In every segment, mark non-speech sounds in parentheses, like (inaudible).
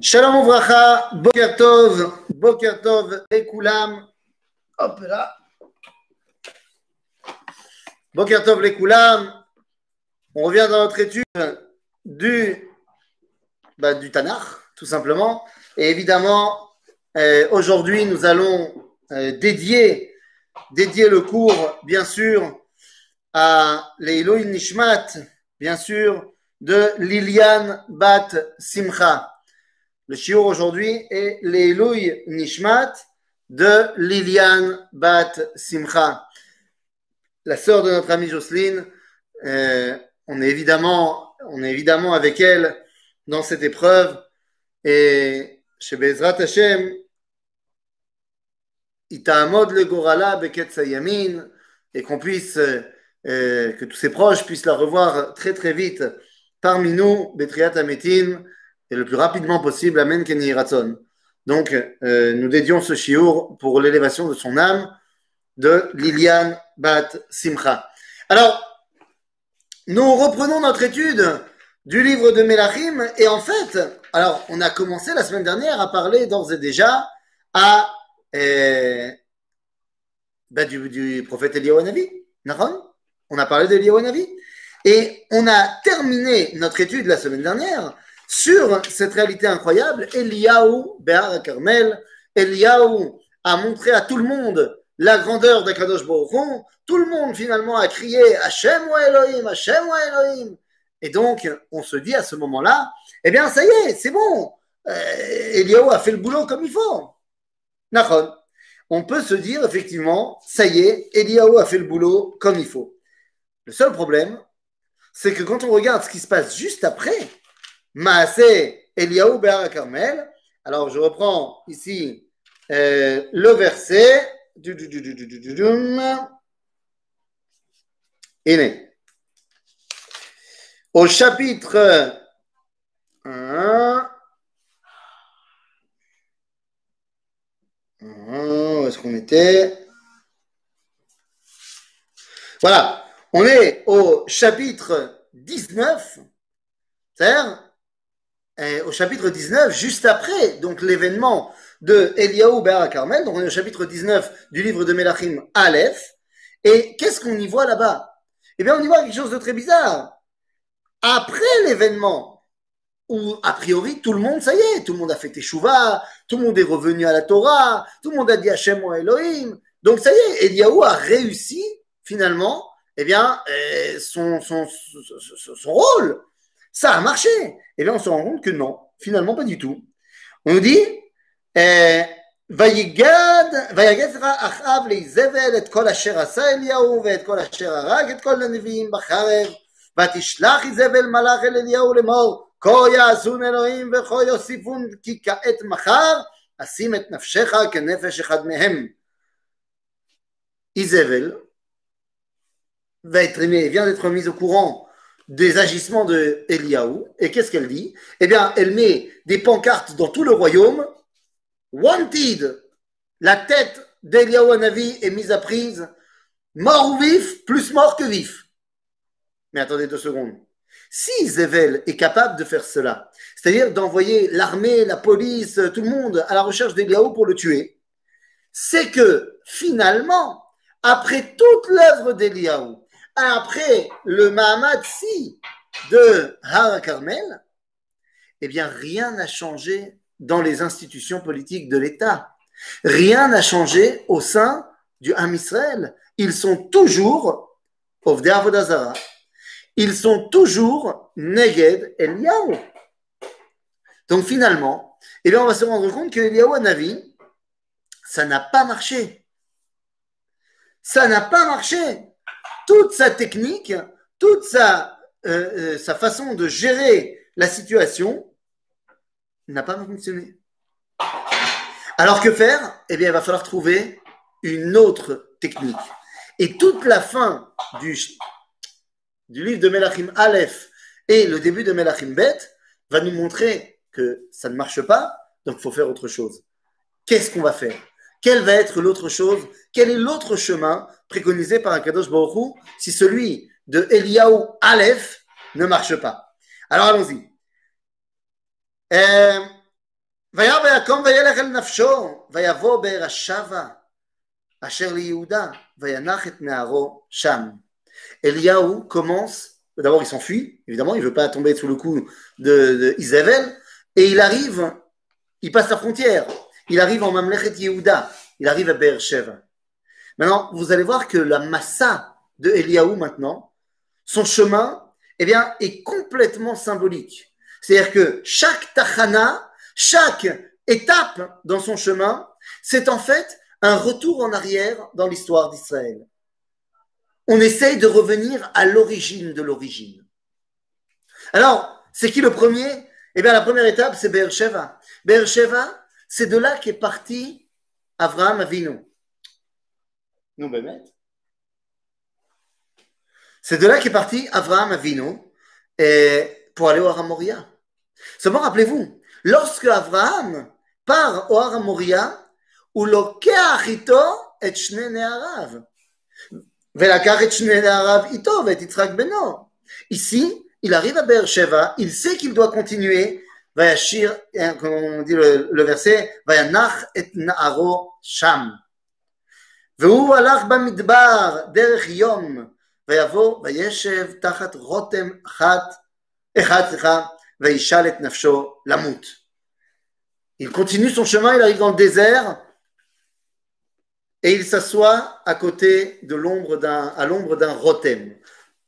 Shalom Ouvracha, Boker Tov, Boker Tov, Koulam. Hop là. Boker Tov, Koulam. On revient dans notre étude du, bah, du Tanakh, tout simplement. Et évidemment, euh, aujourd'hui, nous allons euh, dédier, dédier le cours, bien sûr, à l'Elohim Nishmat, bien sûr, de Liliane Bat Simcha. Le shiur aujourd'hui est l'Elohim Nishmat de Liliane Bat Simcha. La sœur de notre amie Jocelyne, euh, on, est évidemment, on est évidemment avec elle dans cette épreuve. Et chez Bezrat Hashem, Itaamod le Gorala Beket et qu'on puisse, euh, que tous ses proches puissent la revoir très très vite parmi nous, Betriat Ametim, et le plus rapidement possible, Amen Kenny Ratson. Donc, euh, nous dédions ce shiur pour l'élévation de son âme de Liliane Bat Simcha. Alors, nous reprenons notre étude du livre de Melachim et en fait, alors on a commencé la semaine dernière à parler d'ores et déjà à euh, bah, du, du, prophète Eliyahu On a parlé d'Eliyahu et on a terminé notre étude la semaine dernière sur cette réalité incroyable. Eliyahu, Béar Carmel, Eliyahu a montré à tout le monde la grandeur d'Akadosh Baruch Tout le monde finalement a crié Hachem ou Elohim, Hachem ou Elohim. Et donc, on se dit à ce moment-là, eh bien, ça y est, c'est bon. Euh, Eliyahu a fait le boulot comme il faut. Nachon. On peut se dire effectivement, ça y est, Eliyahu a fait le boulot comme il faut. Le seul problème, c'est que quand on regarde ce qui se passe juste après, Maasé Eliyahu Be'ar Carmel, alors je reprends ici euh, le verset. Du, du, du, du, Au chapitre 1, où est-ce qu'on était? Voilà, on est au chapitre 19, c'est-à-dire au chapitre 19, juste après donc l'événement de Eliaou Béar Carmel, donc on est au chapitre 19 du livre de Melachim Aleph, et qu'est-ce qu'on y voit là-bas? Eh bien, on y voit quelque chose de très bizarre. Après l'événement, où a priori tout le monde, ça y est, tout le monde a fait Teshuvah, tout le monde est revenu à la Torah, tout le monde a dit Hashem ou Elohim, donc ça y est, Eliaou a réussi finalement, eh bien, euh, son, son, son rôle. Ça a marché. Et là, on se rend compte que non, finalement, pas du tout. On nous dit, ויגד, ויגד אחאב לאיזבל את כל אשר עשה אליהו ואת כל אשר הרג את כל הנביאים בחרב ותשלח איזבל מלאך אל אליהו לאמור כה יעשון אלוהים וכה יוסיפון כי כעת מחר אשים את נפשך כנפש אחד מהם. איזבל vient d'être mise au courant des agissements de Eliaou. Et qu'est-ce qu'elle dit? Eh bien, elle met des pancartes dans tout le royaume. Wanted La tête d'Eliaou Anavi est mise à prise. Mort ou vif, plus mort que vif. Mais attendez deux secondes. Si Zével est capable de faire cela, c'est-à-dire d'envoyer l'armée, la police, tout le monde à la recherche d'Eliaou pour le tuer, c'est que finalement, après toute l'œuvre d'Eliaou, après le Mahamad Si de Har Carmel, eh bien, rien n'a changé dans les institutions politiques de l'État. Rien n'a changé au sein du Ham Israël. Ils sont toujours, Ovdei ils sont toujours Neged Eliyahu. Donc finalement, eh bien, on va se rendre compte que Eliyahu Navi, ça n'a pas marché. Ça n'a pas marché toute sa technique, toute sa, euh, euh, sa façon de gérer la situation n'a pas fonctionné. Alors que faire? Eh bien, il va falloir trouver une autre technique. Et toute la fin du, du livre de Melachim Aleph et le début de Melachim Bet va nous montrer que ça ne marche pas, donc il faut faire autre chose. Qu'est-ce qu'on va faire? quelle va être l'autre chose Quel est l'autre chemin préconisé par Akadosh Baruch si celui de Eliyahu Aleph ne marche pas Alors allons-y. Euh, וירא ויקום וילך אל נפשו, ויבוא באר השבה, אשר ליהודה, וינח את נערו שם. Eliaou commence, d'abord il s'enfuit, évidemment, il ne veut pas tomber sous le coup de, de Isabelle, et il arrive, il passe la frontière, il arrive en Mamlechet Yehuda, il arrive à Beersheba. Maintenant, vous allez voir que la massa de Eliaou maintenant, son chemin, eh bien, est complètement symbolique. C'est-à-dire que chaque tachana, chaque étape dans son chemin, c'est en fait un retour en arrière dans l'histoire d'Israël. On essaye de revenir à l'origine de l'origine. Alors, c'est qui le premier? Eh bien, la première étape, c'est Beersheba. Beersheba, c'est de là qu'est parti Avraham Avinu. Nous, C'est de là qu'est parti Avraham Avinu pour aller au Haramoria. Seulement, rappelez-vous, lorsque Avraham part au Haramoria, הוא לוקח איתו את שני נעריו. ולקח את שני נעריו איתו ואת יצחק בנו. Ici, il arrive à Beersheba, il sait qu'il doit continuer, וישיר, comme on dit le, le verset, וינח את נערו שם. והוא הלך במדבר דרך יום, ויבוא וישב תחת רותם אחת, אחד, סליחה, וישאל את נפשו למות. Il continue son chemin, il arrive dans le désert, et il s'assoit à côté de l'ombre d'un, à l'ombre d'un rotem.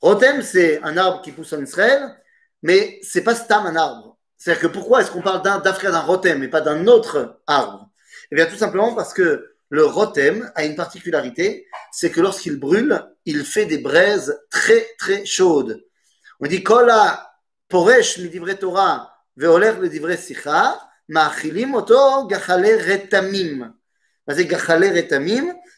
Rotem, c'est un arbre qui pousse en Israël, mais c'est pas stam un arbre. C'est-à-dire que pourquoi est-ce qu'on parle d'un, d'Afrique d'un rotem et pas d'un autre arbre? Eh bien, tout simplement parce que le rotem a une particularité, c'est que lorsqu'il brûle, il fait des braises très très chaudes. On dit kola poresh midivre Torah veoler le divre sicha, ma'achilim oto gachale retamim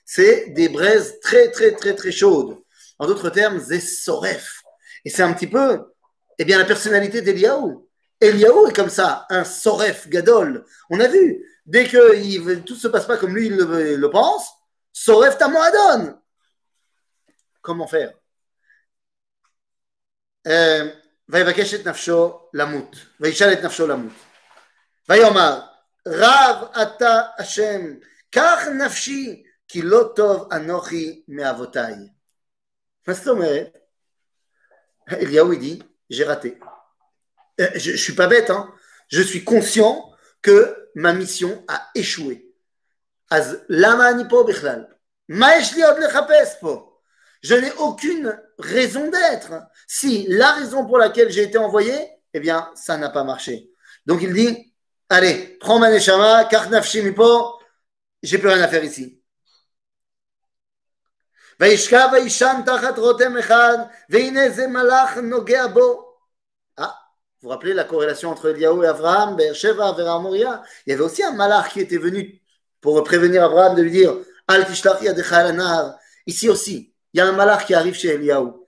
c'est des braises très, très, très, très chaudes. En d'autres termes, c'est soref. Et c'est un petit peu, eh bien, la personnalité d'Eliaou. Eliaou est comme ça, un soref gadol. On a vu, dès que il, tout se passe pas comme lui il le, pense, soref tamoadon. Comment faire ויבקש את נפשו למות, וישאל את נפשו למות. ויאמר, רב אתה השם כך נפשי, כי לא טוב אנוכי מאבותיי. מה זאת אומרת? Eliaou, il dit, j'ai raté. Euh, je ne suis pas bête, hein. je suis conscient que ma mission a échoué. אז למה אני פה בכלל? מה יש לי עוד לחפש פה? Je n'ai aucune raison d'être. Si la raison pour laquelle j'ai été envoyé, eh bien, ça n'a pas marché. Donc il dit, allez, prends ma neshama, kach nafshi mipo, j'ai plus rien à faire ici. וישכב וישן תחת רותם אחד, והנה זה מלאך נוגע בו. Ah, vous vous rappelez la corrélation entre Eliaou et Abraham, Beersheba, Vera Moria Il y avait aussi un malach qui était venu pour prévenir Abraham de lui dire Al tishlach yadecha al Ici aussi, il y a un malach qui arrive chez Eliaou.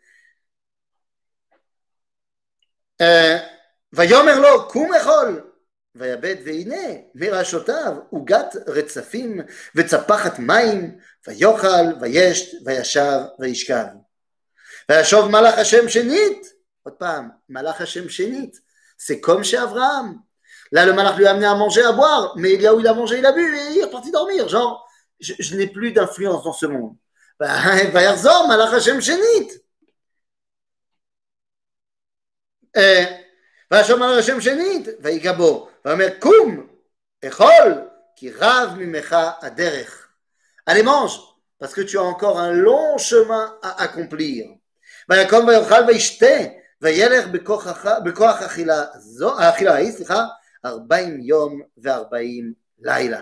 ויאמר לו, קום אכול, ויבט והנה מראשותיו עוגת רצפים וצפחת מים ויאכל וישת וישב וישכב. וישוב מלאך השם שנית, עוד פעם, מלאך השם שנית, c'est comme chez Abraham. Là, le malach lui a amené à manger, à boire, mais il y a où il a mangé, il a bu, et il est reparti dormir. Genre, je, je n'ai plus d'influence dans ce monde. ויחזור מלאך השם שנית. וישוב מלאך השם שנית, ויגע בו. ואומר קום, אכול, כי רב ממך הדרך. Allez, mange, parce que tu as encore un long chemin à accomplir. ויקום ויאכל וישתה, וילך בכוח אכילה ההיא, סליחה, ארבעים יום וארבעים לילה.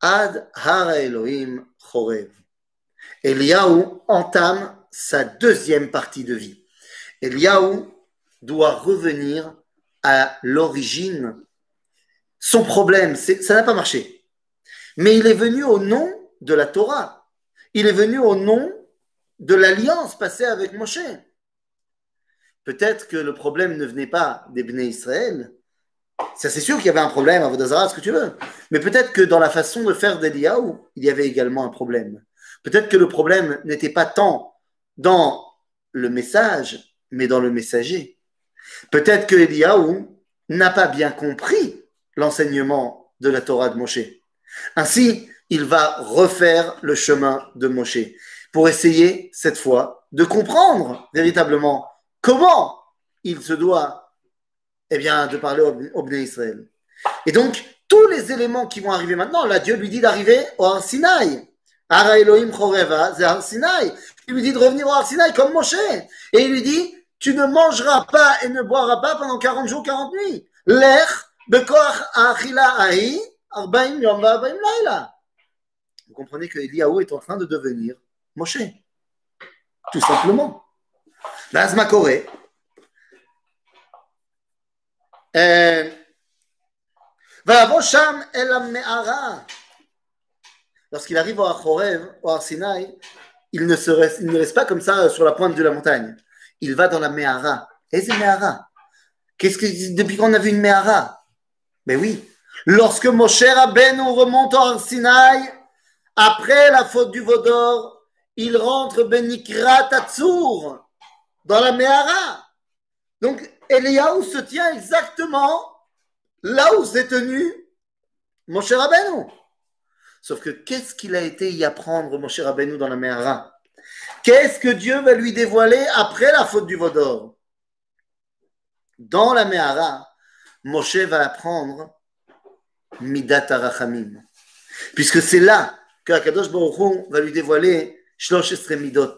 עד הר האלוהים חורב. Eliaou entame sa deuxième partie de vie. Eliaou doit revenir à l'origine. Son problème, c'est ça n'a pas marché. Mais il est venu au nom de la Torah. Il est venu au nom de l'alliance passée avec Moshe. Peut-être que le problème ne venait pas des Israël. Ça, c'est sûr qu'il y avait un problème à Vodazara, ce que tu veux. Mais peut-être que dans la façon de faire d'Eliaou, il y avait également un problème. Peut-être que le problème n'était pas tant dans le message, mais dans le messager. Peut-être que Eliaou n'a pas bien compris l'enseignement de la Torah de Moshe. Ainsi, il va refaire le chemin de Moshe pour essayer, cette fois, de comprendre véritablement comment il se doit eh bien, de parler au, au Israël. Et donc, tous les éléments qui vont arriver maintenant, là, Dieu lui dit d'arriver au Har Sinai. Ara Elohim Choreva, c'est Har Sinai. Il lui dit de revenir au Har Sinai comme Moshe. Et il lui dit, tu ne mangeras pas et ne boiras pas pendant 40 jours, 40 nuits. L'air, Achila Ahi, Arbaim Yom. Vous comprenez que Eliaou est en train de devenir Moshe. Tout simplement. Lorsqu'il arrive au Achorev, au Arsinaï, il ne, se reste, pas comme ça sur la pointe de la montagne. Il va dans la Mehara. Et c'est Mehara. Qu'est-ce que, depuis qu'on a vu une Mehara Mais oui. Lorsque Moshe Rabbeinu remonte au Arsinaï, après la faute du Vaudor, il rentre Benikra Tatsour dans la Mehara. Donc, Eliaou se tient exactement là où s'est tenu Moshe Rabbeinu. Sauf que qu'est-ce qu'il a été y apprendre, Moshe Rabbeinu, dans la Mehara Qu'est-ce que Dieu va lui dévoiler après la faute du Vaudor? Dans la Mehara, Moshe va apprendre Midat Arachamim. Puisque c'est là que Akadosh Baruch va lui dévoiler Shlosh Midot.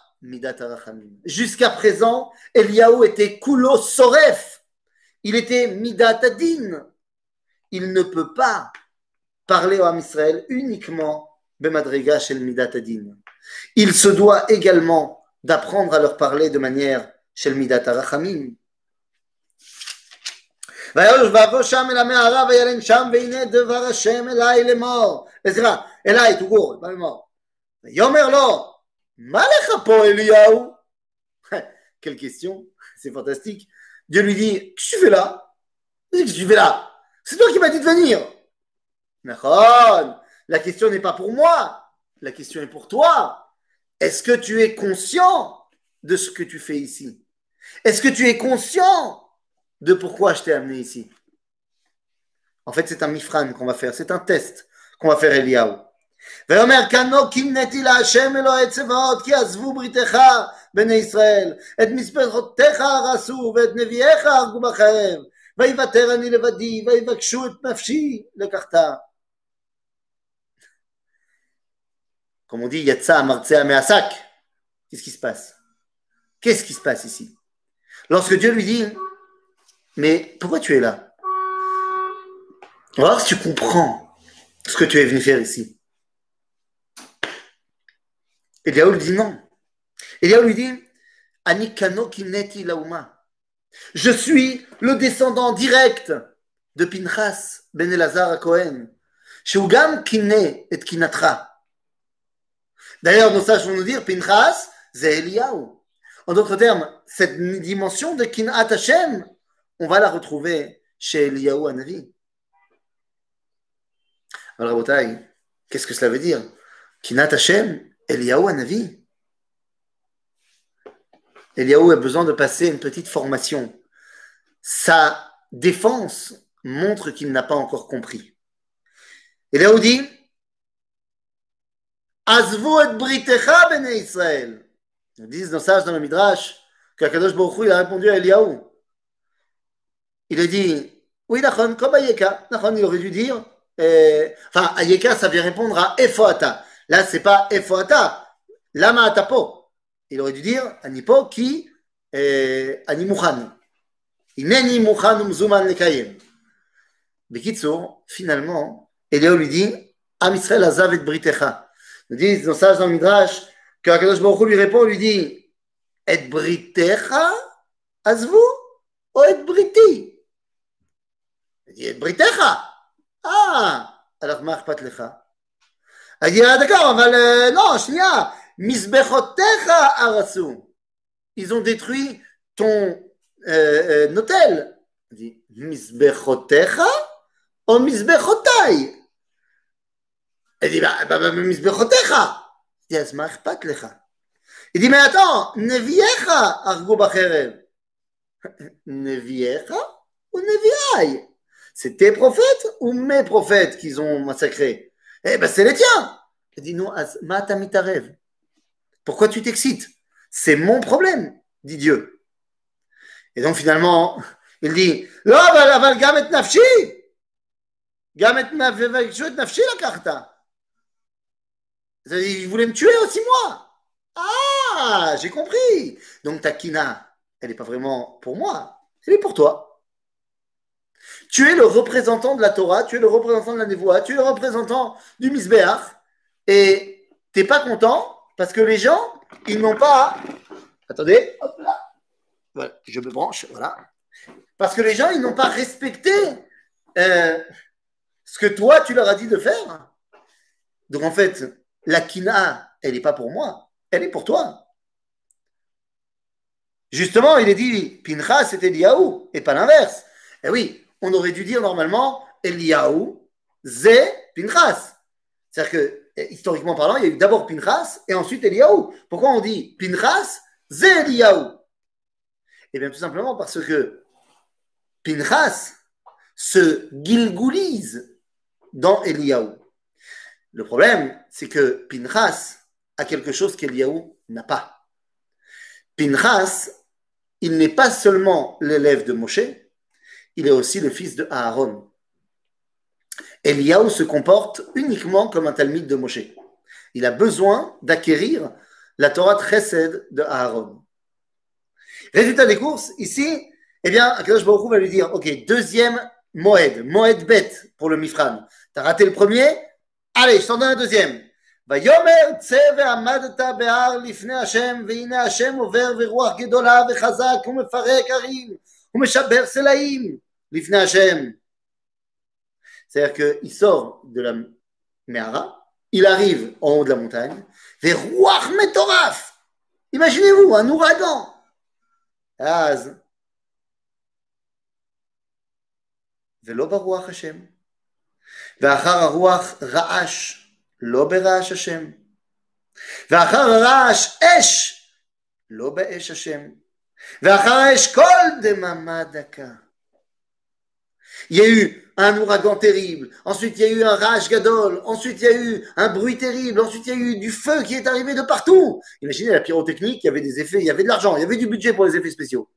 Midat Arachamim. Jusqu'à présent, Eliaou était Kulo Soref. Il était Midatadin. Il ne peut pas parler au Ham Israël uniquement Bemadriga chez le Midatadin. Il se doit également d'apprendre à leur parler de manière chez le Midat Arachamim. ויבוא שם אל המערה וילם שם והנה דבר השם אליי לאמור, סליחה, אליי, תוגור, בא לאמור. ויאמר לו, Malechapo Eliaou (laughs) Quelle question, c'est fantastique. Dieu lui dit que tu fais là? Qu'est-ce que tu fais là? C'est toi qui m'as dit de venir. Nahon, la question n'est pas pour moi, la question est pour toi. Est-ce que tu es conscient de ce que tu fais ici? Est-ce que tu es conscient de pourquoi je t'ai amené ici? En fait, c'est un mifran qu'on va faire, c'est un test qu'on va faire Eliaou. ויאמר כנו קינאתי להשם אלוהי צבאות כי עזבו בריתך בני ישראל את מזבחותיך הרסו ואת נביאיך הרגו בחרב ויוותר אני לבדי ויבקשו את נפשי לקחתה Comme on dit, Yatsa Martsea Measak. Qu'est-ce qui se passe Qu'est-ce qui se passe ici Lorsque Dieu lui dit Mais pourquoi tu es là On va voir si tu comprends ce que tu es venu faire ici. Eliaou lui dit non. Eliaou lui dit Anikano kineti lauma. Je suis le descendant direct de Pinchas ben Elazar à Cohen. Shugam kine et kinatra. D'ailleurs, nos sages nous dire Pinchas, c'est Eliaou. En d'autres termes, cette dimension de Kinat Hashem, on va la retrouver chez Eliaou Anavi. Alors, qu'est-ce que cela veut dire? Kinat Hashem, Eliaou Anavi. Eliaou a besoin de passer une petite formation. Sa défense montre qu'il n'a pas encore compris. Eliaou dit Azvu et britecha bene Israël. Ils disent nos sages dans le Midrash qu'Akadosh Baruch a répondu à Eliaou. Il a dit Oui, d'accord, comme Ayeka. Il aurait dû dire euh, Enfin, Ayeka, ça vient répondre à Efoata. Là, c'est pas Efrata, Lama Atapo. Il aurait dû dire Anipo qui Animuchan. Ineni Muchanum Zuman Lekayem. Bekitsour, finalement, Eléo lui dit Am Israël Azav et Britecha. Ils disent dans dans le Midrash que Akadosh Baruch lui répond lui dit Et Britecha Azvu ou Et Briti? Il dit Et Britecha Ah Alors, Marpat Lecha. לך? אז dit, ah, d'accord, אבל non, שנייה, מזבחותיך הרסו. Ils ont détruit ton euh, euh, hôtel. Il dit, מזבחותיך או מזבחותיי? Il dit, bah, bah, bah, מזבחותיך. Il dit, אז מה אכפת לך? Il dit, mais attends, נביאיך הרגו בחרב. נביאיך ou נביאי? C'est tes prophètes ou mes prophètes qu'ils ont massacrés Eh ben, c'est les tiens. Il dit non, matamitare. Pourquoi tu t'excites? C'est mon problème, dit Dieu. Et donc finalement, il dit ah, bah, Non, mais gam et nafshi nafshi la carta. Il voulait me tuer aussi, moi. Ah, j'ai compris. Donc ta kina, elle n'est pas vraiment pour moi, elle est pour toi. Tu es le représentant de la Torah, tu es le représentant de la Nevoa, tu es le représentant du Misbéach, et tu n'es pas content parce que les gens, ils n'ont pas. Attendez, hop là. Voilà, je me branche, voilà. Parce que les gens, ils n'ont pas respecté euh, ce que toi, tu leur as dit de faire. Donc en fait, la kina, elle n'est pas pour moi, elle est pour toi. Justement, il est dit, Pinchas, c'était Eliaou, et pas l'inverse. Eh oui, on aurait dû dire normalement Eliaou, Zé, Pinchas. C'est-à-dire que, eh, historiquement parlant, il y a eu d'abord Pinchas et ensuite Eliaou. Pourquoi on dit Pinchas, Zé Eliaou Eh bien, tout simplement parce que Pinchas se gilgoulise dans Eliaou. Le problème, c'est que Pinchas a quelque chose qu'Eliaou n'a pas. Pinchas, il n'est pas seulement l'élève de Moshe, il est aussi le fils de Aaron. Eliaou se comporte uniquement comme un talmide de Moshe. Il a besoin d'acquérir la Torah Chesed de Aaron. Résultat des courses, ici, eh bien, Akadosh Baruch va lui dire, ok, deuxième Moed, Moed Bet pour le Mifran. T'as raté le premier Allez, je t'en donne un deuxième. ויאמר צא ועמדת בהר לפני השם והנה השם עובר ורוח גדולה וחזק ומפרק ערים ומשבר סלעים לפני השם c'est-à-dire qu'il sort de la Mehara, il arrive en haut de la montagne, vers Ruach Metoraf. Imaginez-vous, un ouragan. Az. ולא ברוח השם. ואחר הרוח רעש, לא ברעש השם. ואחר הרעש אש, לא באש השם. Il y a eu un ouragan terrible, ensuite il y a eu un rage gadol, ensuite il y a eu un bruit terrible, ensuite il y a eu du feu qui est arrivé de partout. Imaginez la pyrotechnique, il y avait des effets, il y avait de l'argent, il y avait du budget pour les effets spéciaux.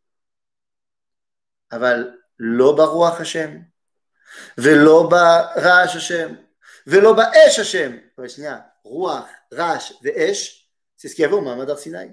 Aval lo Hashem, velo barash Hashem, velo baesh Hashem. Ruach, rash, ve'esh, c'est ce qu'il y avait au Mahamad Sinai.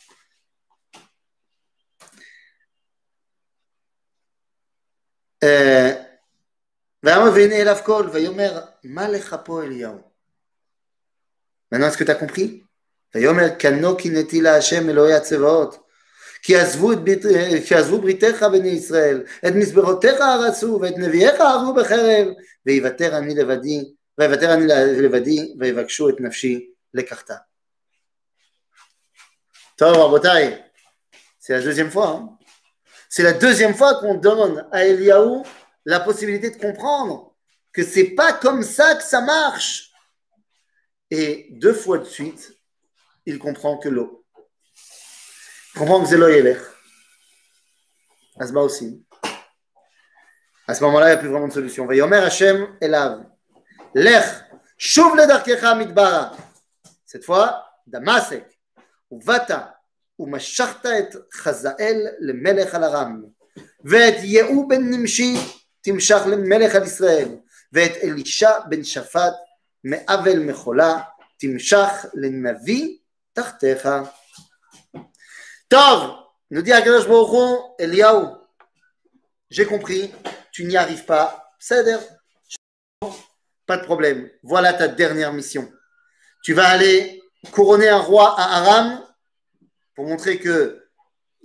Maintenant, est-ce que tu as compris ויאמר כנו קינאתי להשם אלוהי הצבאות כי עזבו, כי עזבו בריתך בני ישראל את מזבחותיך הרסו ואת נביאיך הרגו בחרב ויוותר אני לבדי ויוותר אני לבדי ויבקשו את נפשי לקחתה. טוב רבותיי, c'est la deuxième fois. Hein? C'est la deuxième fois qu'on donne à Eliaou la possibilité de comprendre que c'est pas comme ça que ça marche. Et deux fois de suite, il comprend que l'eau. Il comprend que l'eau et l'air. Asma aussi. À ce moment-là, il n'y a plus vraiment de solution. Vayomer Hashem Elav. Lech, shuv le darkecha midbara. Cette fois, Damasek, ou Vata, ומשכת את חזאל למלך על ארם ואת יהוא בן נמשי תמשך למלך על ישראל ואת אלישע בן שפט מאבל מחולה, תמשך לנביא תחתיך. טוב, nous dit Akadosh Baruch Hu, Eliaou, j'ai compris, tu n'y arrives pas, Seder, pas de problème, voilà ta dernière mission. Tu vas aller couronner un roi à Aram pour montrer que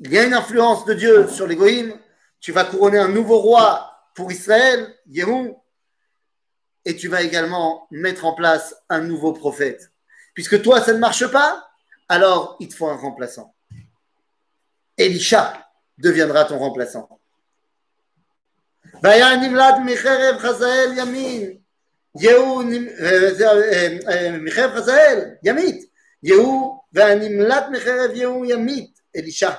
il y a une influence de Dieu sur les Tu vas couronner un nouveau roi pour Israël, Yehou, et tu vas également mettre en place un nouveau prophète. Puisque toi, ça ne marche pas, alors il te faut un remplaçant. Elisha deviendra ton remplaçant. והיה נמלט מחרב חזאל ימין, יהוא, מחרב חזאל ימית, יהוא, והנמלט מחרב יהוא ימית, אלישע.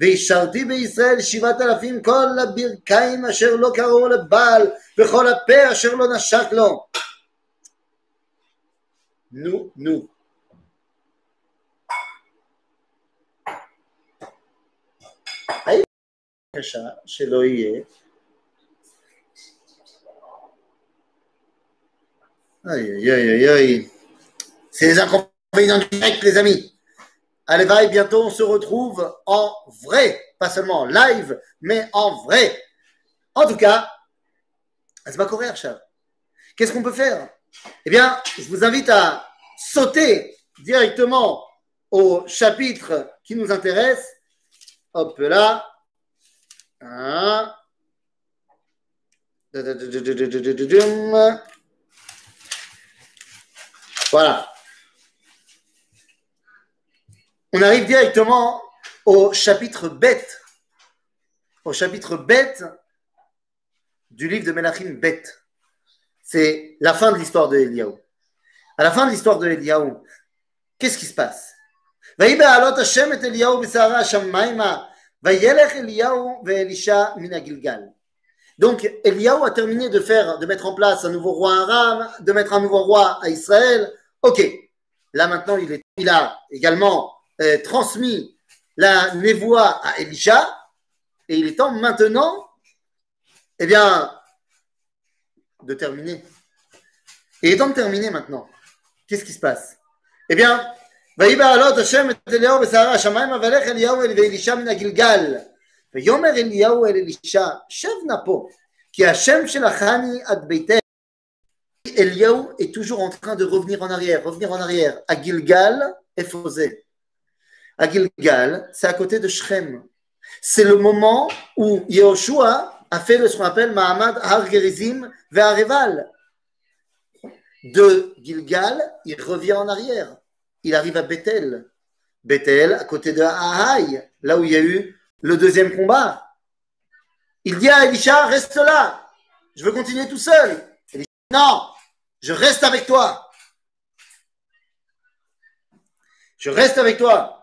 והשארתי בישראל שבעת אלפים כל הברכיים אשר לא קראו לבעל וכל הפה אשר לא נשק לו. נו, נו. האם בבקשה שלא יהיה Aïe, aïe, aïe, aïe. Du direct, les amis. Allez, bye, bientôt on se retrouve en vrai, pas seulement live, mais en vrai. En tout cas, c'est pas courir. Qu'est-ce qu'on peut faire? Eh bien, je vous invite à sauter directement au chapitre qui nous intéresse. Hop là. Voilà. On arrive directement au chapitre bête. Au chapitre bête du livre de Melachim bête. C'est la fin de l'histoire de Eliaou. À la fin de l'histoire de Eliaou, qu'est-ce qui se passe? Donc, Eliaou a terminé de faire, de mettre en place un nouveau roi arabe, de mettre un nouveau roi à Israël. Ok, là maintenant, il, est, il a également euh, transmis la névoie à Elisha, et il est temps maintenant, eh bien, de terminer. Et il est temps de terminer maintenant. Qu'est-ce qui se passe Eh bien, ויבעלות השם את אליהו בסערה השמיים ולך אליהו ואלישע מן הגלגל ויאמר אליהו אל אלישע שב נא פה כי השם שלחני עד ביתך Eliaou est toujours en train de revenir en arrière, revenir en arrière. À Gilgal et Fosé. à Gilgal, c'est à côté de Shrem. C'est le moment où Yehoshua a fait ce qu'on appelle Mahamad Har Gerizim Ve'areval. De Gilgal, il revient en arrière. Il arrive à Bethel. Bethel, à côté de Ahaï, là où il y a eu le deuxième combat. Il dit à Elisha, reste là. Je veux continuer tout seul. Non, je reste avec toi. Je reste avec toi.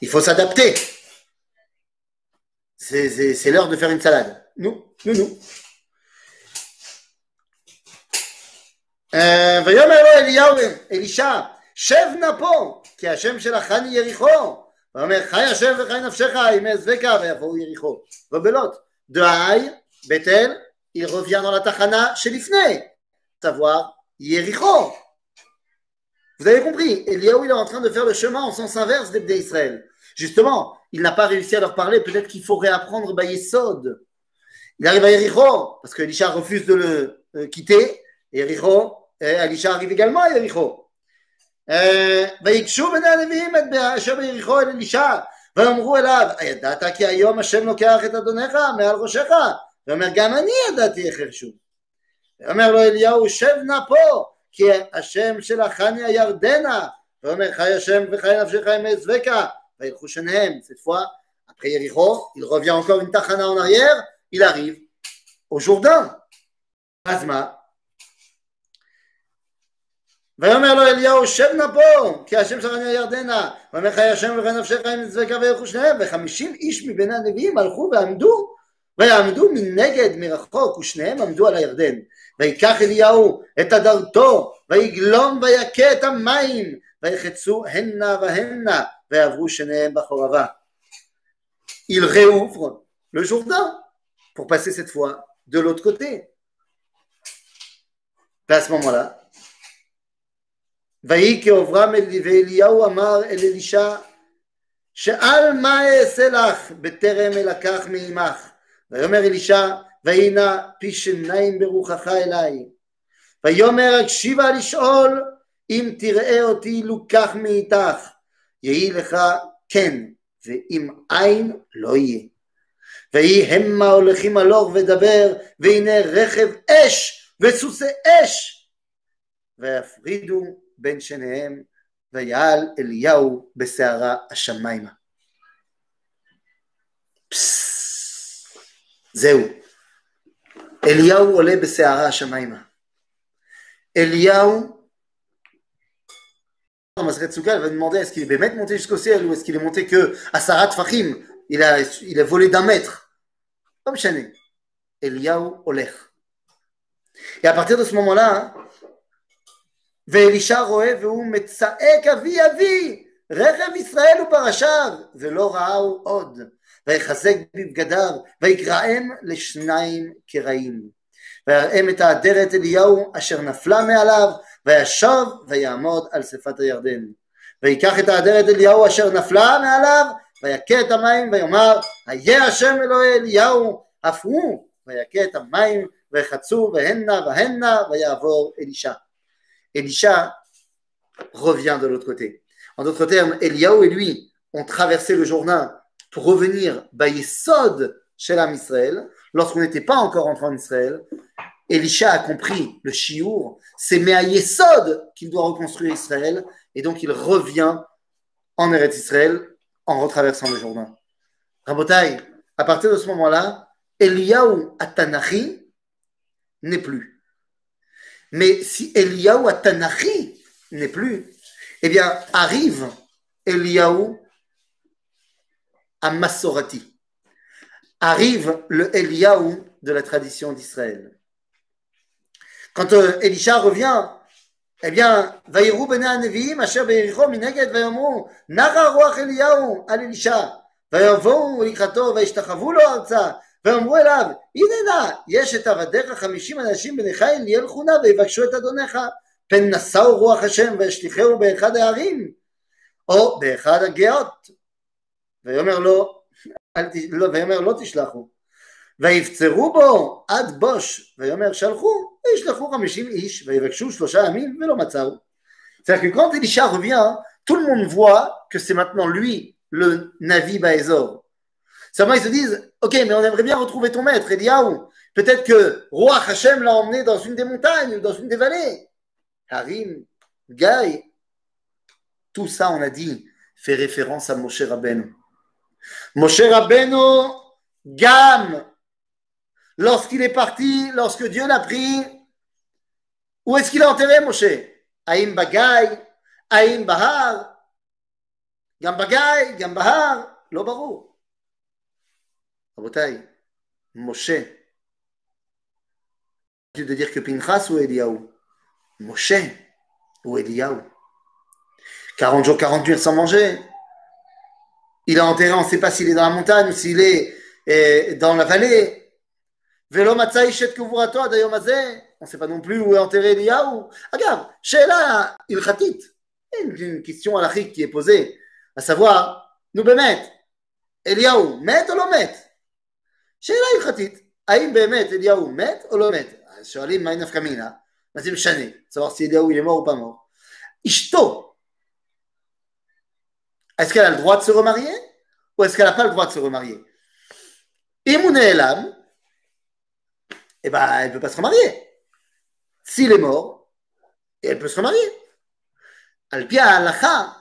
Il faut s'adapter. C'est l'heure de faire une salade. Nous, nous, nous. ויאמר לו אליהו אלישע שב נא פה כי השם שלחני יריחו ואומר חי השם וחי נפשך אם אעזבקה ויבואו יריחו ובלוט דהי בית-אל il revient dans la tachana chez Lifnei savoir Yericho Vous avez compris, Eliaou il est en train de faire le chemin en sens inverse des d'Israël. Justement, il n'a pas réussi à leur parler, peut-être qu'il faut réapprendre Bayesod. Il arrive à Yericho, parce que Elisha refuse de le euh, quitter, et Yericho, et Elisha arrive également à Yericho. ויקשו בני הנביאים את אשר ביריחו אל אלישע ואמרו אליו הידעת כי היום השם לוקח את אדונך מעל ראשך ואומר גם אני ידעתי איך הרשו ואומר לו אליהו שב נא פה כי השם של החניה ירדנה, ואומר חי השם וחי נפשך עם צבקה, וילכו שניהם, cette fois, après Yericho, il revient encore une tachana en arrière, il arrive au Jourdain. Azma, ויאמר לו אליהו שב נא פה כי השם שרני ירדנה ואומר חיי השם ובן נפשך עם צדקה וילכו שניהם וחמישים איש מבין הנביאים הלכו ועמדו ויעמדו מנגד מרחוק ושניהם עמדו על הירדן ויקח אליהו את הדרתו ויגלום ויכה את המים ויחצו הנה והנה ויעברו שניהם בחורבה. Il réouvre le Jourdain pour passer cette fois de l'autre côté. Et à ce moment-là, ויהי כאוברם ואליהו אמר אל אלישע שאל מה אעשה לך בטרם אלקח מעמך ויאמר אלישע ויהי נא פי שיניים ברוחך אליי ויאמר הקשיבה לשאול אם תראה אותי לוקח מאיתך יהי לך כן ואם אין לא יהיה ויהי המה הולכים הלוך ודבר והנה רכב אש וסוסי אש ויפרידו בין שניהם ויעל אליהו בסערה השמיימה. זהו. אליהו עולה בסערה השמיימה. אליהו Masret Souka va demander est-ce qu'il est באמת monté jusqu'au ciel ou est-ce qu'il est monté que à Sarat Fahim il a, il a volé d'un mètre. Pas chané. Eliyahu Olech. Et à partir de ce moment-là, ואלישע רואה והוא מצעק אבי אבי רכב ישראל ופרשיו ולא ראהו עוד ויחזק בבגדיו ויקראם לשניים קרעים ויראם את האדרת אליהו אשר נפלה מעליו וישב ויעמוד על שפת הירדן ויקח את האדרת אליהו אשר נפלה מעליו ויכה את המים ויאמר היה השם אלוהי אליהו אף הוא ויכה את המים ויחצו והנה והנה ויעבור אלישע Elisha revient de l'autre côté. En d'autres termes, Eliaou et lui ont traversé le Jourdain pour revenir Bayesod chez l'âme Israël. Lorsqu'on n'était pas encore entré en Israël, Elisha a compris le Chiour, c'est Yesod qu'il doit reconstruire Israël, et donc il revient en Eretz Israël en retraversant le Jourdain. Rabotai, à partir de ce moment-là, Eliaou Atanachi n'est plus. Mais si Eliaou à Tanachi n'est plus, eh bien, arrive Eliaou à Massorati. Arrive le Eliaou de la tradition d'Israël. Quand euh, Elisha revient, eh bien, Vaïrou bene Nevi'im, asher be'ericho mineged, vayomru, nara roach Eliaou al Elisha, ויבואו לקראתו וישתחוו לו ארצה ואמרו אליו, הנה נא, יש את עבדיך חמישים אנשים בני חיל, ילכו נא ויבקשו את אדונך, פן נשאו רוח השם וישליכהו באחד הערים, או באחד הגאות. ויאמר לו, לא, ויאמר לא תשלחו. ויבצרו בו עד בוש, ויאמר שלחו, וישלחו חמישים איש, ויבקשו שלושה ימים, ולא מצאו. C'est-à-dire que quand Elisha revient, tout le monde voit que c'est maintenant lui, le Navi Baezor. Seulement, ils se disent Ok, mais on aimerait bien retrouver ton maître, Eliaou. Peut-être que Roi Hachem l'a emmené dans une des montagnes ou dans une des vallées. Harim, Gaï, tout ça, on a dit, fait référence à Moshe Rabbeinu. Moshe Rabbeinu, Gam, lorsqu'il est parti, lorsque Dieu l'a pris, où est-ce qu'il a enterré Moshe? Aïm Bagay, Aïm Bahar, Gam Bagay, Gam Bahar, Lobaro. Rabotai, Moshe. Tu veux dire que Pinchas ou Eliaou Moshe ou Eliaou 40 jours, 40 nuits sans manger Il est enterré, on ne sait pas s'il est dans la montagne ou s'il est eh, dans la vallée. Velo matzai kuvurato adayom hazeh. On ne sait pas non plus où est enterré Eliaou. Regarde, Sheila ilchatit. Une question halachique qui est posée, à savoir, nous bemet, Eliaou, met ou non met שאלה הלכתית, האם באמת אליהו מת או לא מת? שואלים מה נפקא מינה, מה זה משנה? צורך אליהו il est mort ou pas mort. אשתו, Est-ce qu'elle a le droit de se remarier ou est-ce qu'elle n'a pas le droit de se remarier? Imouné Elam, eh ben, elle ne peut pas se remarier. S'il est mort, elle peut se remarier. Alpia Alacha,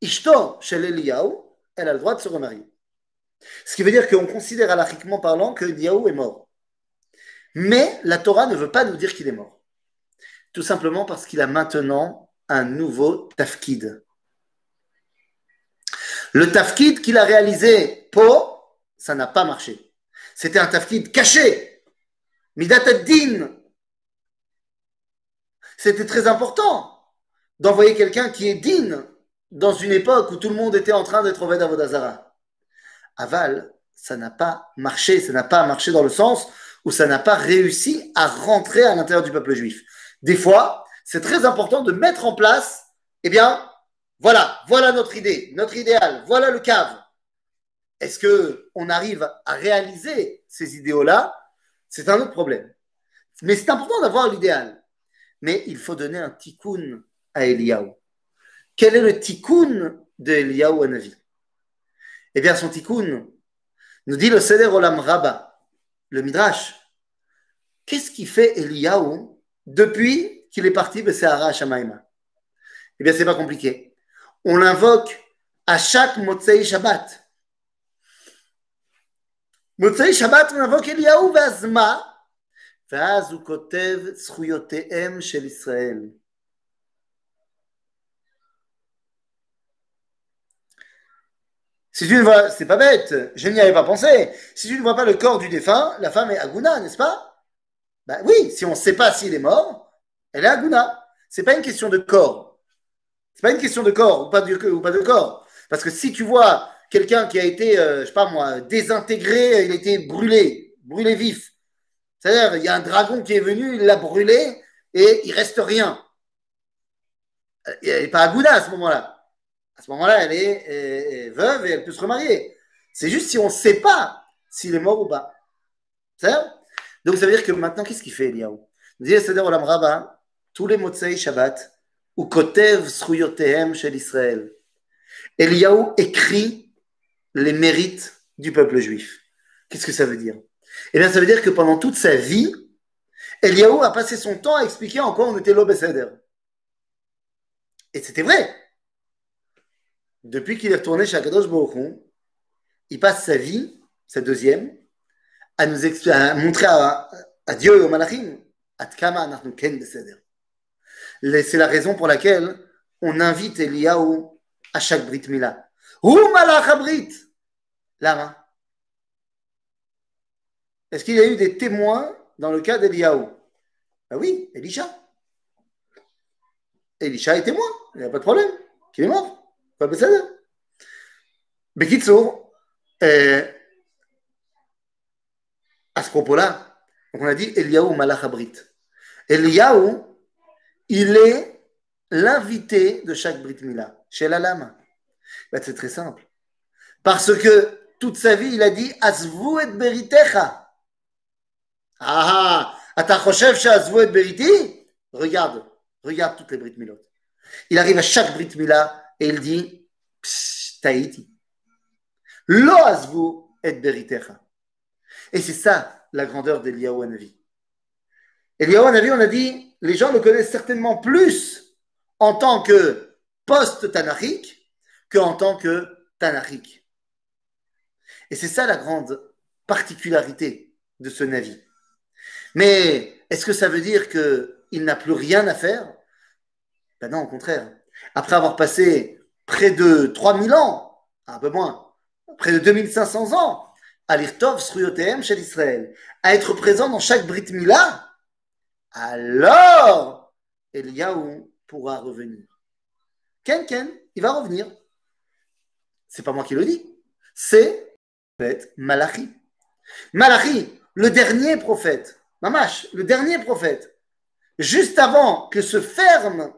Ishto, Shel Eliyahu, elle a le droit de se remarier. Ce qui veut dire qu'on considère alachiquement parlant que Eliyahu est mort. Mais la Torah ne veut pas nous dire qu'il est mort. Tout simplement parce qu'il a maintenant un nouveau tafkid. Le tafkid qu'il a réalisé pour, ça n'a pas marché. C'était un tafkid caché. Midat din. C'était très important d'envoyer quelqu'un qui est din dans une époque où tout le monde était en train d'être Oved Avodazara. Aval, ça n'a pas marché, ça n'a pas marché dans le sens où ça n'a pas réussi à rentrer à l'intérieur du peuple juif. Des fois, c'est très important de mettre en place, eh bien, voilà, voilà notre idée, notre idéal, voilà le cave. Est-ce que on arrive à réaliser ces idéaux-là? C'est un autre problème. Mais c'est important d'avoir l'idéal. Mais il faut donner un tikkun à Eliyahu. Quel est le tikkun de Eliyahu Navi Eh bien, son tikkun, nous dit le Seder Olam Rabba, le Midrash. Qu'est-ce qui fait Eliyahu depuis qu'il est parti de Sahara Shamaima Eh bien, c'est pas compliqué On l'invoque à chaque Motsei Shabbat. Motsei Shabbat, on invoque Eliyahu Vazma, ואז הוא כותב זכויותיהם של ישראל. Si tu ne vois, c'est pas bête, je n'y avais pas pensé. Si tu ne vois pas le corps du défunt, la femme est Aguna, n'est-ce pas Ben oui, si on ne sait pas s'il est mort, elle est Aguna. C'est pas une question de corps. C'est pas une question de corps ou pas de, corps. Parce que si tu vois quelqu'un qui a été, euh, je sais pas moi, désintégré, il a été brûlé, brûlé vif. C'est-à-dire, il y a un dragon qui est venu, il l'a brûlé et il reste rien. Elle n'est pas Aguna à ce moment-là à ce moment-là, elle est, veuve et elle peut se remarier. C'est juste si on ne sait pas s'il est mort ou pas. C'est Donc ça veut dire que maintenant, qu'est-ce qu'il fait Eliyahu? Dit Seder Olam Rabba, tous les Motsei Shabbat, Kotev Sruyotehem chez Israël. Eliyahu écrit les mérites du peuple juif. Qu'est-ce que ça veut dire? Eh bien, ça veut dire que pendant toute sa vie, Eliyahu a passé son temps à expliquer en quoi on était l'Obeseder. Et c'était vrai depuis qu'il est retourné chez Akadosh Baruch il passe sa vie, sa deuxième, à nous à montrer à, Dieu et aux malachim c'est la raison pour laquelle on invite Eliaou à chaque Brit Mila. Où hum Malach Lara. Est-ce qu'il y a eu des témoins dans le cas d'Eliaou Ben oui, Elisha. Elisha est témoin, il n'y a pas de problème. Qu'il est mort. Pas Bethsaida. Bekitsour, euh, à ce propos-là, on a dit Eliaou Malachabrit. Eliaou, il est l'invité de chaque Brit Mila, chez la lame. Bah, c'est très simple. Parce que toute sa vie, il a dit Asvou et Beritecha. Ah, ah Atachoshev, Asvou et Beriti Regarde, regarde toutes les Brit Milot. Il arrive à chaque Brit Mila et il dit Tahiti. Lo Asvou et Beritecha. Et c'est ça la grandeur d'Eliyahu Hanavi. Eliyahu Hanavi, on a dit, les gens le connaissent certainement plus en tant que post-tanachique qu'en tant que tanachique. Et c'est ça la grande particularité de ce Navi. Mais est-ce que ça veut dire qu'il n'a plus rien à faire? Ben non, au contraire. Après avoir passé près de 3000 ans, un peu moins, près de 2500 ans, à l'Irtov Sruyotem chez Israël, à être présent dans chaque Brit Mila, alors Eliyahu pourra revenir. Ken Ken, il va revenir. C'est pas moi qui le dis, c'est Malachi. Malachi, le dernier prophète, Mamash, le dernier prophète, juste avant que se ferme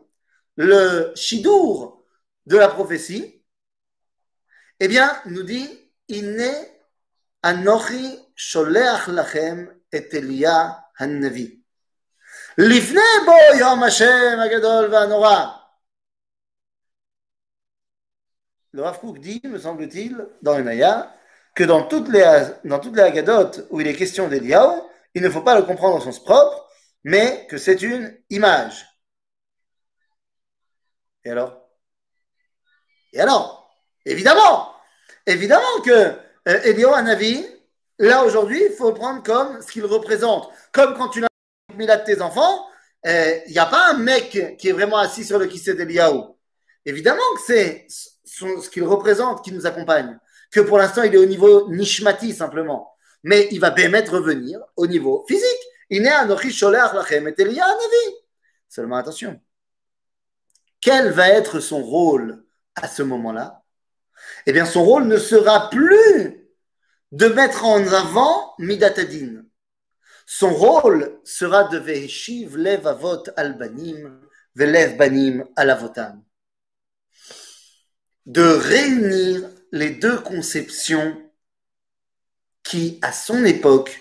le Shidour de la prophétie, eh bien, nous dit Inne Anochi Sholeach Lachem et Elia Hannavi. Le Rav Kook dit, me semble-t-il, dans le Naya, que dans toutes les, dans Agadotes où il est question d'Eliyahu, il ne faut pas le comprendre en sens propre, mais que c'est une image. Et alors? Et alors, évidemment, évidemment que euh, Elio Hanavi, là aujourd'hui, il faut prendre comme ce qu'il représente. Comme quand tu n'as de tes enfants, il n'y a pas un mec qui est vraiment assis sur le kissé d'Eliaou. Évidemment que c'est ce qu'il représente qui nous accompagne. Que pour l'instant, il est au niveau nishmati simplement. Mais il va permettre revenir au niveau physique. Il. Seulement attention. Quel va être son rôle à ce moment-là? Eh bien, son rôle ne sera plus de mettre en avant Midatadin. Son rôle sera de Veheshiv lev avot albanim velev banim alavotam. De réunir les deux conceptions qui, à son époque,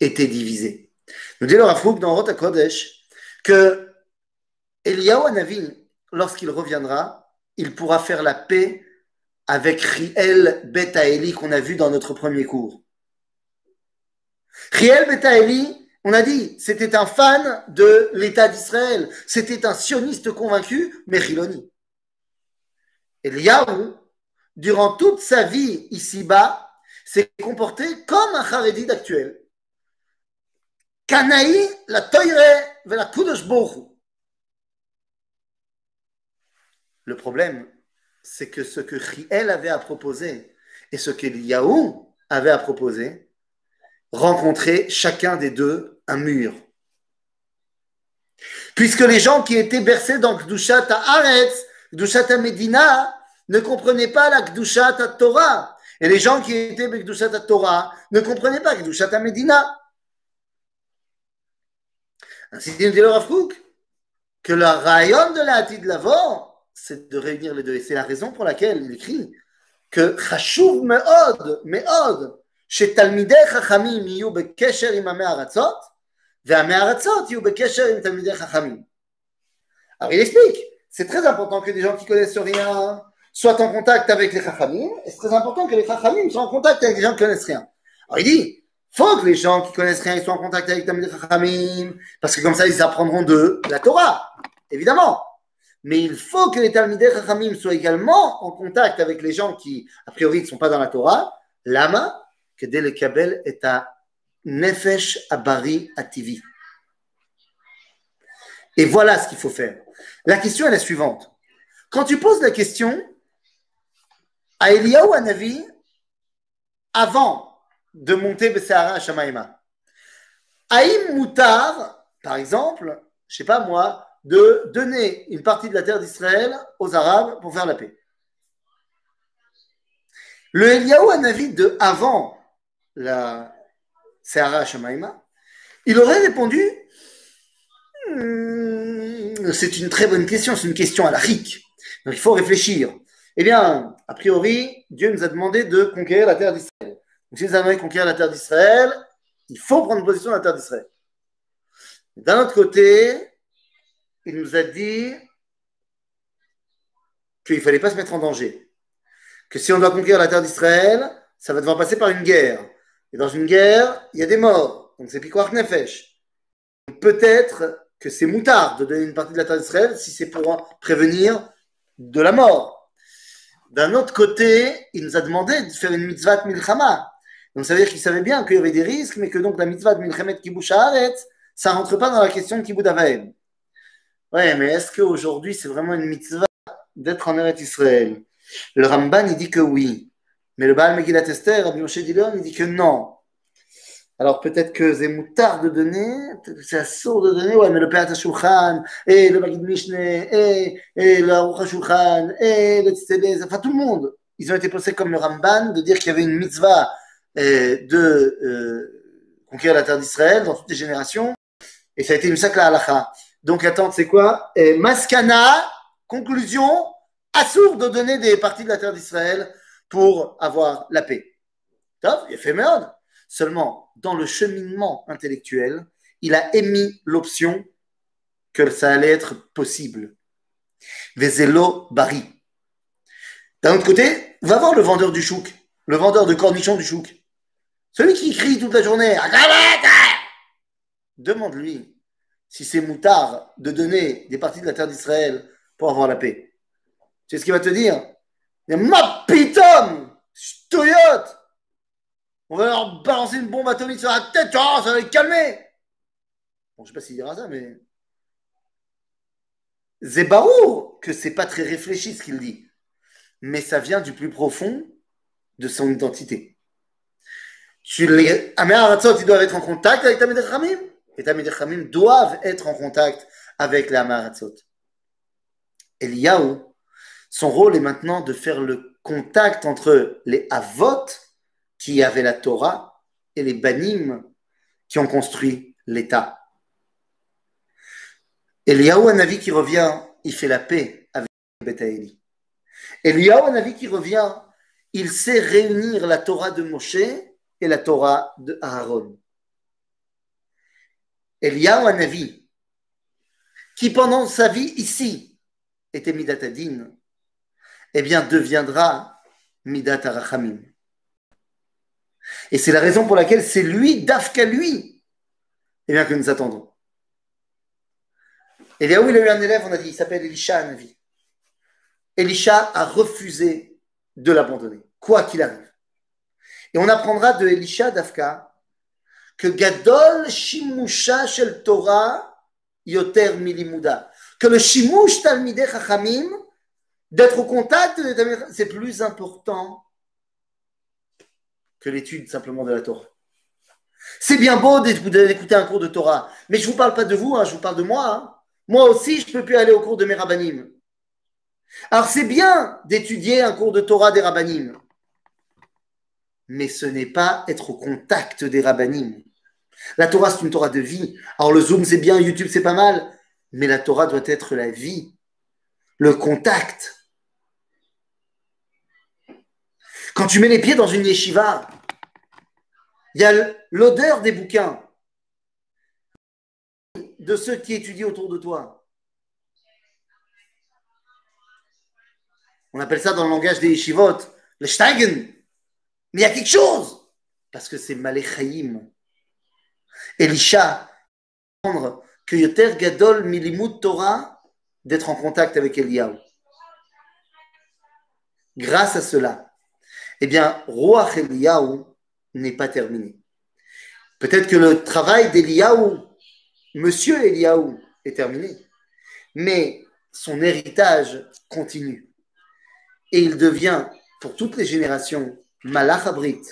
étaient divisées. Nous dit le Rafouk dans Rota Kodesh que Eliyahu Hanavi, lorsqu'il reviendra, il pourra faire la paix avec Riel Betaeli qu'on a vu dans notre premier cours. Riel Betaeli, on a dit, c'était un fan de l'État d'Israël, c'était un sioniste convaincu, mais Riloni. Eliyahu, durant toute sa vie ici-bas, s'est comporté comme un Haredi d'actuel. Le problème, c'est que ce que Riel avait à proposer et ce que Yahou avait à proposer rencontraient chacun des deux un mur. Puisque les gens qui étaient bercés dans Gdushat Haaretz, Gdushat Medina, ne comprenaient pas la Gdushat Torah. Et les gens qui étaient Gdushat Torah ne comprenaient pas Gdushat Medina. Ainsi dit le Rav que le rayon de la de l'avant c'est de réunir les deux. Et c'est la raison pour laquelle il écrit que Chashuv me'od, me'od, שתלמידי חכמים יהיו בקשר עם עמי ארצות, ועמי ארצות יהיו בקשר עם תלמידי חכמים. Alors il explique, c'est très important que des gens qui connaissent rien soient en contact avec les chachamim, et c'est très important que les chachamim soient en contact avec les gens qui connaissent rien. Alors il dit, faut que les gens qui connaissent rien ils soient en contact avec les chachamim, parce que comme ça ils apprendront de la Torah, évidemment mais il faut que les Talmidei Chachamim soient également en contact avec les gens qui, a priori, ne sont pas dans la Torah. Lama, Kabel est à Nefesh Abari Ativi. Et voilà ce qu'il faut faire. La question est la suivante. Quand tu poses la question à Eliyahu Hanavi, avant de monter Bessara à Shamaïma, Aïm Moutar, par exemple, je sais pas moi, de donner une partie de la terre d'Israël aux Arabes pour faire la paix. Le Eliyahu Hanavi de avant la Sahara Shamaïma, il aurait répondu hmm, c'est une très bonne question, c'est une question à la rique. Donc il faut réfléchir. Eh bien, a priori, Dieu nous a demandé de conquérir la terre d'Israël. Donc si nous avons conquérir la terre d'Israël, il faut prendre position dans la terre d'Israël. D'un autre côté, il nous a dit qu'il ne fallait pas se mettre en danger. Que si on doit conquérir la terre d'Israël, ça va devoir passer par une guerre. Et dans une guerre, il y a des morts. Donc c'est Pikwar Nefesh. Peut-être que c'est moutard de donner une partie de la terre d'Israël si c'est pour prévenir de la mort. D'un autre côté, il nous a demandé de faire une mitzvah milchama. Donc ça veut dire qu'il savait bien qu'il y avait des risques, mais que donc la mitzvah de milchemet kibush ça rentre pas dans la question de kibbutz avaim. Ouais, mais est-ce qu'aujourd'hui, c'est vraiment une mitzvah d'être en Eretz Israël? Le Ramban, il dit que oui. Mais le Baal Megillat Esther, Rabbi Moshe Dillon, il dit que non. Alors peut-être que c'est moutard de donner, c'est assourd de donner, ouais, mais le Père Shulchan, et le Magid Mishne, et, et le Aruch Shulchan, et le Tzedez, enfin tout le monde, ils ont été posés comme le Ramban de dire qu'il y avait une mitzvah euh, de euh, conquérir la terre d'Israël dans toutes les générations, et ça a été une sacre à halacha. Donc, attends, c'est quoi? Et Maskana, conclusion, assourd de donner des parties de la terre d'Israël pour avoir la paix. Il a fait merde. Seulement, dans le cheminement intellectuel, il a émis l'option que ça allait être possible. Vezelo Bari. D'un autre côté, va voir le vendeur du chouk, le vendeur de cornichons du chouk. Celui qui crie toute la journée, demande-lui si c'est moutard de donner des parties de la terre d'Israël pour avoir la paix. Sais ce qu'il va te dire? Ma pitom Toyota On va leur balancer une bombe atomique sur la tête, oh, ça va les calmer Bon, je sais pas s'il dira ça, mais Zébaour, que c'est pas très réfléchi ce qu'il dit, mais ça vient du plus profond de son identité. Tu les ils doivent être en contact avec Tamid Khamim, et Tamid Khamim doivent être en contact avec les Amaratzot. Eliyahu, son rôle est maintenant de faire le contact entre les Avot qui avaient la Torah et les Banim qui ont construit l'État. Eliyahu, un avis qui revient, il fait la paix avec Betaïli. Eliyahu, un avis qui revient, il sait réunir la Torah de Moshe et la Torah de Aaron. Eliyahu, un avis qui pendant sa vie ici était Midatadin, eh bien deviendra Midat Arachamim. Et c'est la raison pour laquelle c'est lui, Dafka lui, eh bien que nous attendons. Où il a eu un élève, on a dit, il s'appelle Elisha Navi. Elisha a refusé de l'abandonner, quoi qu'il arrive. Et on apprendra de Elisha Dafka que Gadol Shimusha Shel Torah Yoter Milimuda. Que le Shimush Talmideh Chachamim, d'être au contact, c'est plus important que l'étude simplement de la Torah. C'est bien beau d'écouter un cours de Torah, mais je ne vous parle pas de vous, hein, je vous parle de moi. Hein. Moi aussi, je ne peux plus aller au cours de mes rabbinim. Alors c'est bien d'étudier un cours de Torah des rabbinim, mais ce n'est pas être au contact des rabbinim. La Torah, c'est une Torah de vie. Alors le Zoom, c'est bien, YouTube, c'est pas mal, mais la Torah doit être la vie, le contact. Quand tu mets les pieds dans une yeshiva, il y a l'odeur des bouquins de ceux qui étudient autour de toi. On appelle ça dans le langage des yeshivot le steigen. Mais il y a quelque chose parce que c'est Maléchaïm. Elisha, que Yoter Gadol Milimut Torah, d'être en contact avec Eliyahu. Grâce à cela, eh bien, Roi Eliyahu n'est pas terminé. Peut-être que le travail d'Eliyahu, Monsieur Eliyahu, est terminé, mais son héritage continue. Et il devient, pour toutes les générations, Malach Abrit.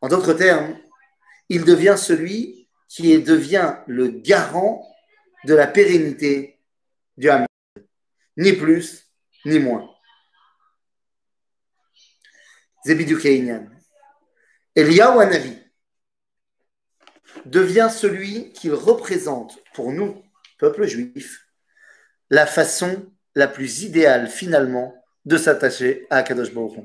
En d'autres termes, il devient celui qui devient le garant de la pérennité du Hamid. Ni plus, ni moins. Eliyahu Hanavi devient celui qu'il représente pour nous, peuple juif, la façon la plus idéale finalement de s'attacher à Kadosh Baruch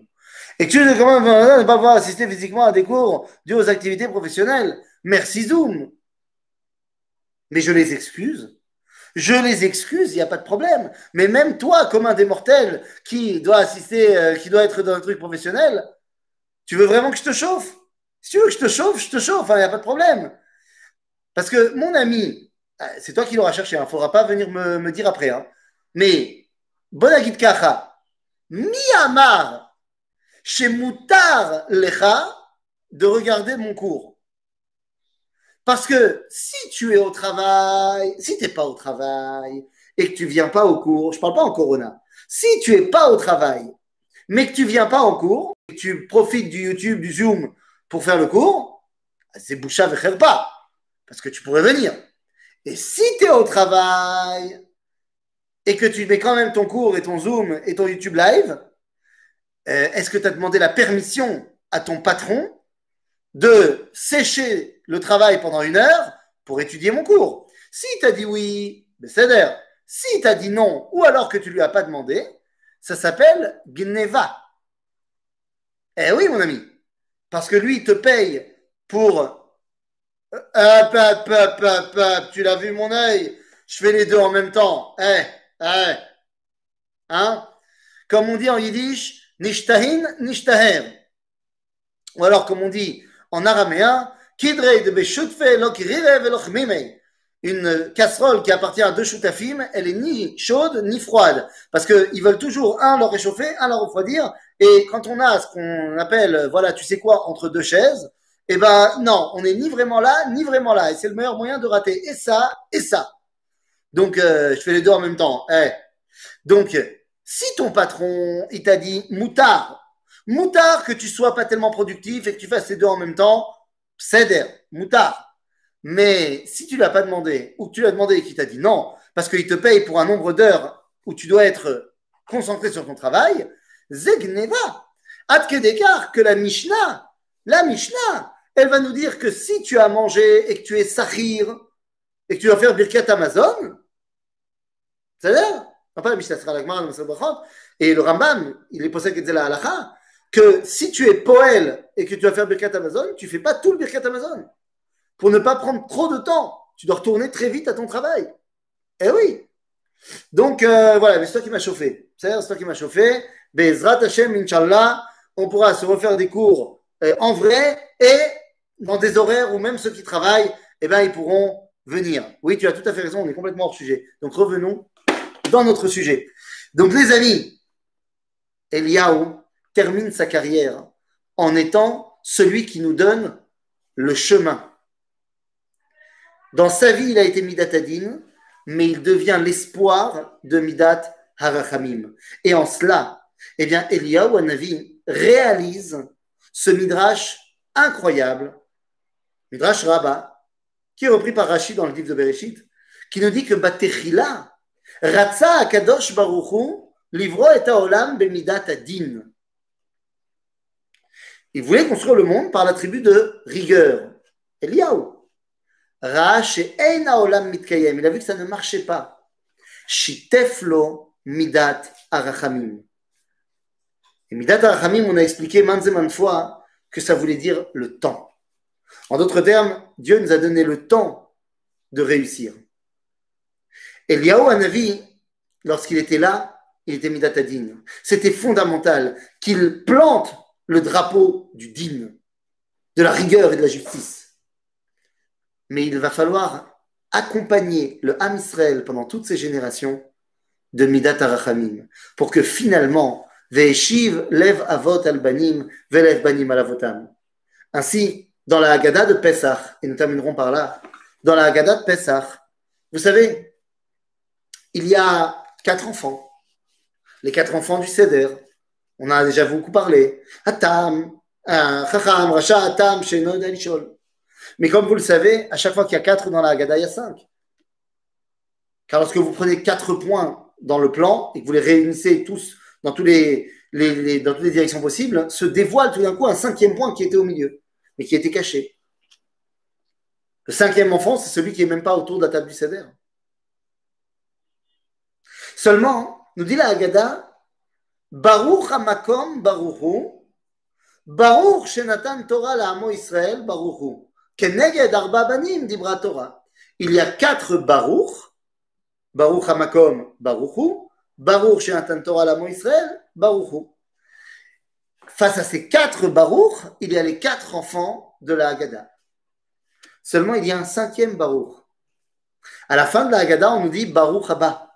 Et tu ne ne pas pouvoir assister physiquement à des cours dus aux activités professionnelles. Merci Zoom. Mais je les excuse. Je les excuse, il n'y a pas de problème. Mais même toi, comme un des mortels qui doit assister, euh, qui doit être dans un truc professionnel, tu veux vraiment que je te chauffe? Si tu veux que je te chauffe, je te chauffe, il n'y a pas de problème. Parce que mon ami, euh, c'est toi qui l'auras cherché, il hein, ne faudra pas venir me, dire après. Hein. Mais, Bonagit Kacha, Miyamar, chez Moutar Lecha, de regarder mon cours. Parce que si tu es au travail, si tu n'es pas au travail et que tu viens pas au cours, je parle pas en corona, si tu es pas au travail, mais que tu viens pas en cours, et que tu profites du YouTube, du Zoom pour faire le cours, c'est boucha pas parce que tu pourrais venir. Et si tu es au travail et que tu mets quand même ton cours et ton Zoom et ton YouTube live, euh, est-ce que tu as demandé la permission à ton patron de sécher le travail pendant une heure pour étudier mon cours Si tu as dit oui, c'est d'ailleurs. Si tu as dit non, ou alors que tu lui as pas demandé, ça s'appelle Gneva. Eh oui, mon ami. Parce que lui, il te paye pour hop, tu l'as vu mon œil? Je fais les deux en même temps. Eh, eh. Hein? Comme on dit en yiddish, nishtahin, nishtaher. Ou alors, comme on dit en araméen, kidre de beshutfe Une casserole qui appartient à deux choutafim, elle est ni chaude ni froide. Parce qu'ils veulent toujours un leur réchauffer, un leur refroidir. Et quand on a ce qu'on appelle, voilà, tu sais quoi, entre deux chaises, eh ben non, on n'est ni vraiment là, ni vraiment là. Et c'est le meilleur moyen de rater et ça, et ça. Donc, euh, je fais les deux en même temps. Eh. Donc, si ton patron, il t'a dit moutard, moutard que tu sois pas tellement productif et que tu fasses les deux en même temps, céder, moutard. Mais si tu l'as pas demandé ou que tu l'as demandé et qu'il t'a dit non, parce qu'il te paye pour un nombre d'heures où tu dois être concentré sur ton travail, zegneva. Adkedekar que la Mishnah, la Mishnah, elle va nous dire que si tu as mangé et que tu es sahir et que tu vas faire Birkat Amazon, c'est-à-dire, pas la Mishnah sera la et le Rambam, il est posé que la halacha, que si tu es poël et que tu vas faire Birkat Amazon, tu fais pas tout le Birkat Amazon. Pour ne pas prendre trop de temps, tu dois retourner très vite à ton travail. Eh oui. Donc euh, voilà, c'est toi qui m'a chauffé. C'est toi qui m'a chauffé. Bezrat Hashem, Inch'Allah, on pourra se refaire des cours euh, en vrai et dans des horaires où même ceux qui travaillent, eh ben, ils pourront venir. Oui, tu as tout à fait raison, on est complètement hors sujet. Donc revenons dans notre sujet. Donc les amis, Eliaou termine sa carrière en étant celui qui nous donne le chemin. Dans sa vie, il a été Midat Adin, mais il devient l'espoir de Midat Harachamim. Et en cela, eh bien, Eliaou Anavi réalise ce midrash incroyable, midrash Rabbah, qui est repris par Rachid dans le livre de Bereshit, qui nous dit que Batechila, Ratza Akadosh Baruchu, livro et Olam bemidat adin. Il voulait construire le monde par l'attribut de rigueur. Eliaou. Rach et mitkayem. Il a vu que ça ne marchait pas. Shiteflo midat arachamim. Et midat arachamim, on a expliqué maintes et maintes fois que ça voulait dire le temps. En d'autres termes, Dieu nous a donné le temps de réussir. Eliaou Hanavi, lorsqu'il était là, il était Midatadin. C'était fondamental qu'il plante le drapeau du din, de la rigueur et de la justice. Mais il va falloir accompagner le Ham Israël pendant toutes ces générations de Midat Arachamim, pour que finalement, Ve'eshiv lev avot al-banim, ve'lev banim al Ainsi, dans la Haggadah de Pessah, et nous terminerons par là, dans la Haggadah de Pessah, vous savez, il y a quatre enfants. Les quatre enfants du Seder. On a déjà beaucoup parlé. Atam, euh, Chacham, Racha, Atam. Mais comme vous le savez, à chaque fois qu'il y a quatre dans la Haggadah, il y a cinq. Car lorsque vous prenez quatre points dans le plan et que vous les réunissez tous dans toutes les directions possibles, se dévoile tout d'un coup un cinquième point qui était au milieu, mais qui était caché. Le cinquième enfant, c'est celui qui n'est même pas autour de la table du Seder. Seulement, nous dit la Haggadah, Baruch Hamakom Baruchu, Baruch Shenatan Torah la Israël Baruchu, Keneged Arba Banim Dibra Torah. Il y a quatre Baruch, Baruch Hamakom Baruchu, Baruch Shenatan Torah la Israël Baruchu. Face à ces quatre Baruch, il y a les quatre enfants de la Haggadah. Seulement, il y a un cinquième Baruch. À la fin de la Haggadah, on nous dit Baruch Haba.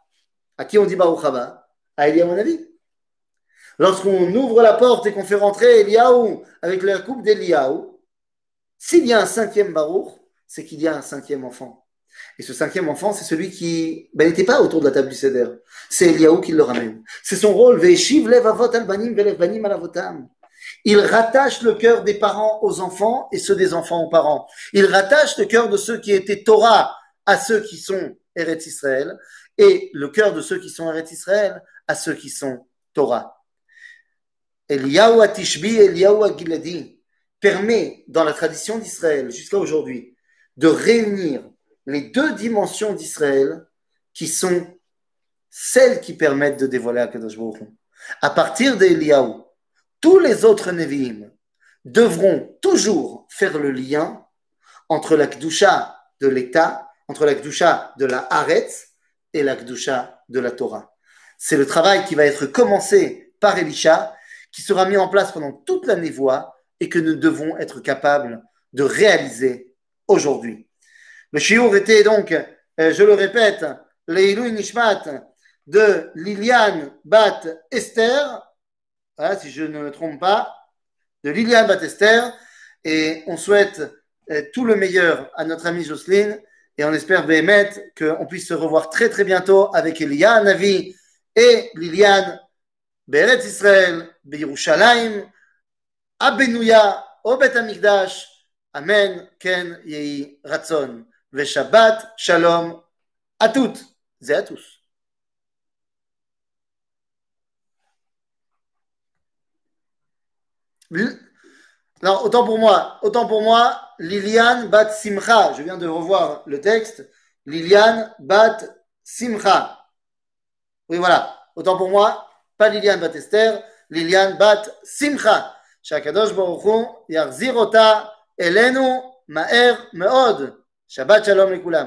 À qui on dit Baruch Haba? À Elia, mon avis. Lorsqu'on ouvre la porte et qu'on fait rentrer Eliaou avec la coupe d'Eliaou, s'il y a un cinquième Baruch, c'est qu'il y a un cinquième enfant. Et ce cinquième enfant, c'est celui qui ben, n'était pas autour de la table du Seder. C'est Eliaou qui le ramène. C'est son rôle. Il rattache le cœur des parents aux enfants et ceux des enfants aux parents. Il rattache le cœur de ceux qui étaient Torah à ceux qui sont Eretz Israël et le cœur de ceux qui sont Eretz Israël à ceux qui sont Torah. Eliyahu Atishbi, Eliyahu Agiladi permet dans la tradition d'Israël jusqu'à aujourd'hui de réunir les deux dimensions d'Israël qui sont celles qui permettent de dévoiler Akadosh Baruch À partir d'Eliyahu, tous les autres Nevi'im devront toujours faire le lien entre la Kdusha de l'État, entre la Kdusha de la Haaretz et la Gdusha de la Torah. C'est le travail qui va être commencé par Elisha, qui sera mis en place pendant toute la névoie et que nous devons être capables de réaliser aujourd'hui. Le shiur était donc, euh, je le répète, l'Eilu Nishmat de Liliane Bat Esther, si je ne me trompe pas, de Liliane Bat Esther, et on souhaite euh, tout le meilleur à notre amie Jocelyne. Et on espère, Béhémet, qu'on puisse se revoir très très bientôt avec Elia Navi et Liliane Beret Israël, Au Bet Amikdash. Amen, Ken Yehi Ratson. Shabbat Shalom à toutes et à tous. Alors, autant pour moi, autant pour moi, Liliane Bat Simcha. Je viens de revoir le texte. Liliane Bat Simcha. Oui, voilà. Autant pour moi, pas Liliane Bat Esther, Liliane Bat Simcha. שהקדוש ברוך הוא יחזיר אותה אלינו מהר מאוד. שבת שלום לכולם.